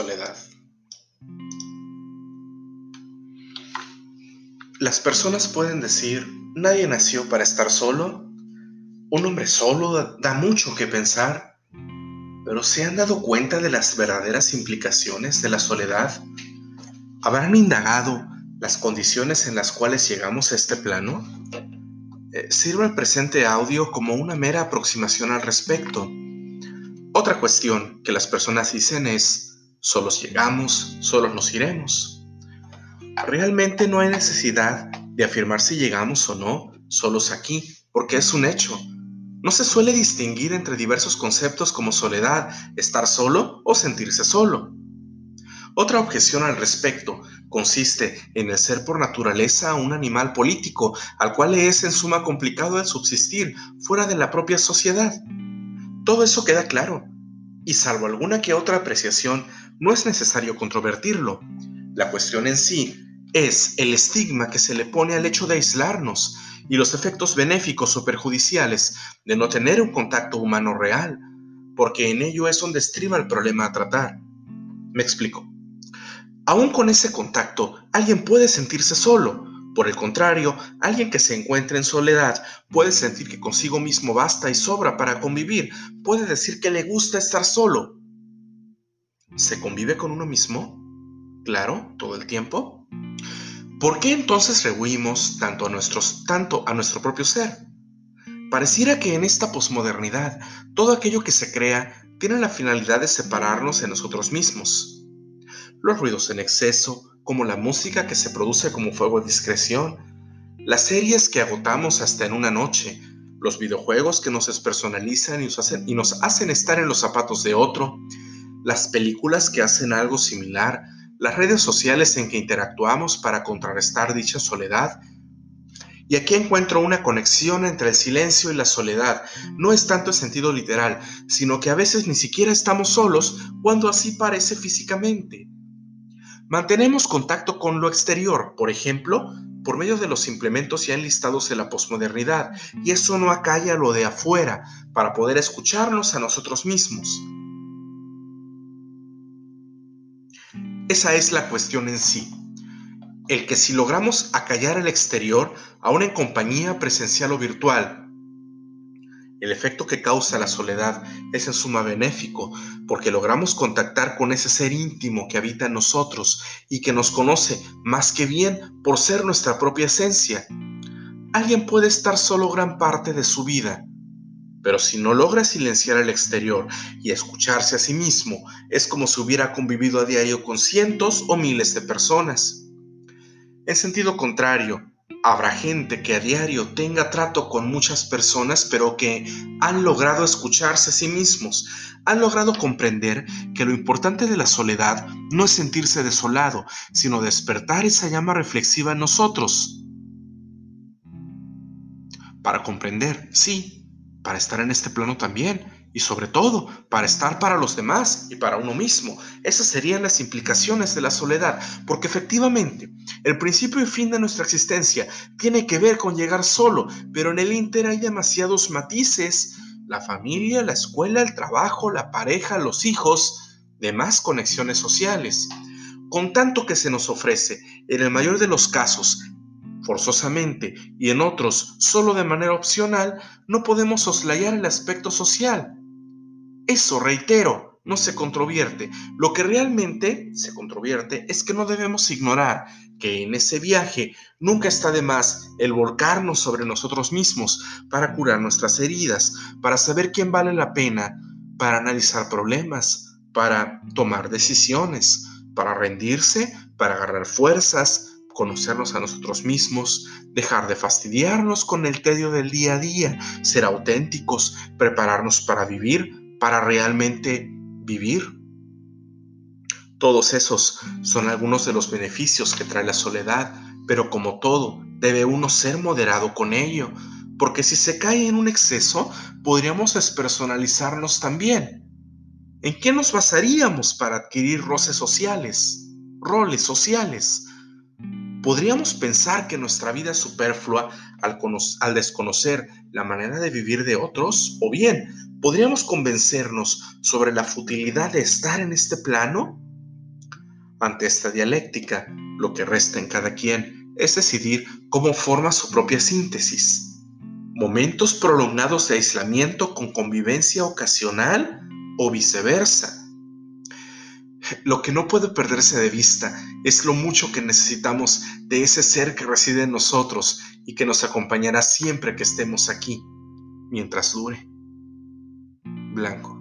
Soledad. Las personas pueden decir, nadie nació para estar solo. Un hombre solo da mucho que pensar. Pero ¿se han dado cuenta de las verdaderas implicaciones de la soledad? ¿Habrán indagado las condiciones en las cuales llegamos a este plano? Eh, sirve el presente audio como una mera aproximación al respecto. Otra cuestión que las personas dicen es, solos llegamos, solos nos iremos. Realmente no hay necesidad de afirmar si llegamos o no solos aquí, porque es un hecho. No se suele distinguir entre diversos conceptos como soledad, estar solo o sentirse solo. Otra objeción al respecto consiste en el ser por naturaleza un animal político, al cual le es en suma complicado el subsistir fuera de la propia sociedad. Todo eso queda claro, y salvo alguna que otra apreciación, no es necesario controvertirlo. La cuestión en sí es el estigma que se le pone al hecho de aislarnos y los efectos benéficos o perjudiciales de no tener un contacto humano real, porque en ello es donde estriba el problema a tratar. Me explico. Aún con ese contacto, alguien puede sentirse solo. Por el contrario, alguien que se encuentre en soledad puede sentir que consigo mismo basta y sobra para convivir, puede decir que le gusta estar solo, ¿Se convive con uno mismo? Claro, todo el tiempo. ¿Por qué entonces rehuimos tanto a, nuestros, tanto a nuestro propio ser? Pareciera que en esta posmodernidad todo aquello que se crea tiene la finalidad de separarnos de nosotros mismos. Los ruidos en exceso, como la música que se produce como fuego de discreción, las series que agotamos hasta en una noche, los videojuegos que nos despersonalizan y nos hacen, y nos hacen estar en los zapatos de otro, las películas que hacen algo similar, las redes sociales en que interactuamos para contrarrestar dicha soledad. Y aquí encuentro una conexión entre el silencio y la soledad. No es tanto en sentido literal, sino que a veces ni siquiera estamos solos cuando así parece físicamente. Mantenemos contacto con lo exterior, por ejemplo, por medio de los implementos ya enlistados en la posmodernidad, y eso no acalla lo de afuera, para poder escucharnos a nosotros mismos. Esa es la cuestión en sí. El que si logramos acallar el exterior, aún en compañía presencial o virtual, el efecto que causa la soledad es en suma benéfico, porque logramos contactar con ese ser íntimo que habita en nosotros y que nos conoce más que bien por ser nuestra propia esencia. Alguien puede estar solo gran parte de su vida, pero si no logra silenciar el exterior y escucharse a sí mismo, es como si hubiera convivido a diario con cientos o miles de personas. En sentido contrario, habrá gente que a diario tenga trato con muchas personas, pero que han logrado escucharse a sí mismos, han logrado comprender que lo importante de la soledad no es sentirse desolado, sino despertar esa llama reflexiva en nosotros. Para comprender, sí, para estar en este plano también y sobre todo para estar para los demás y para uno mismo. Esas serían las implicaciones de la soledad, porque efectivamente el principio y fin de nuestra existencia tiene que ver con llegar solo, pero en el Inter hay demasiados matices, la familia, la escuela, el trabajo, la pareja, los hijos, demás conexiones sociales. Con tanto que se nos ofrece, en el mayor de los casos, forzosamente y en otros solo de manera opcional, no podemos soslayar el aspecto social. Eso, reitero, no se controvierte. Lo que realmente se controvierte es que no debemos ignorar que en ese viaje nunca está de más el volcarnos sobre nosotros mismos para curar nuestras heridas, para saber quién vale la pena, para analizar problemas, para tomar decisiones, para rendirse, para agarrar fuerzas, conocernos a nosotros mismos, dejar de fastidiarnos con el tedio del día a día, ser auténticos, prepararnos para vivir, para realmente vivir. Todos esos son algunos de los beneficios que trae la soledad, pero como todo, debe uno ser moderado con ello, porque si se cae en un exceso, podríamos despersonalizarnos también. ¿En qué nos basaríamos para adquirir roces sociales, roles sociales? Podríamos pensar que nuestra vida es superflua al, desconocer la manera de vivir de otros, o bien podríamos convencernos sobre la futilidad de estar en este plano. Ante esta dialéctica, lo que resta en cada quien es decidir cómo forma su propia síntesis. Momentos prolongados de aislamiento con convivencia ocasional o viceversa. Lo que no puede perderse de vista es lo mucho que necesitamos de ese ser que reside en nosotros y que nos acompañará siempre que estemos aquí, mientras dure. Blanco.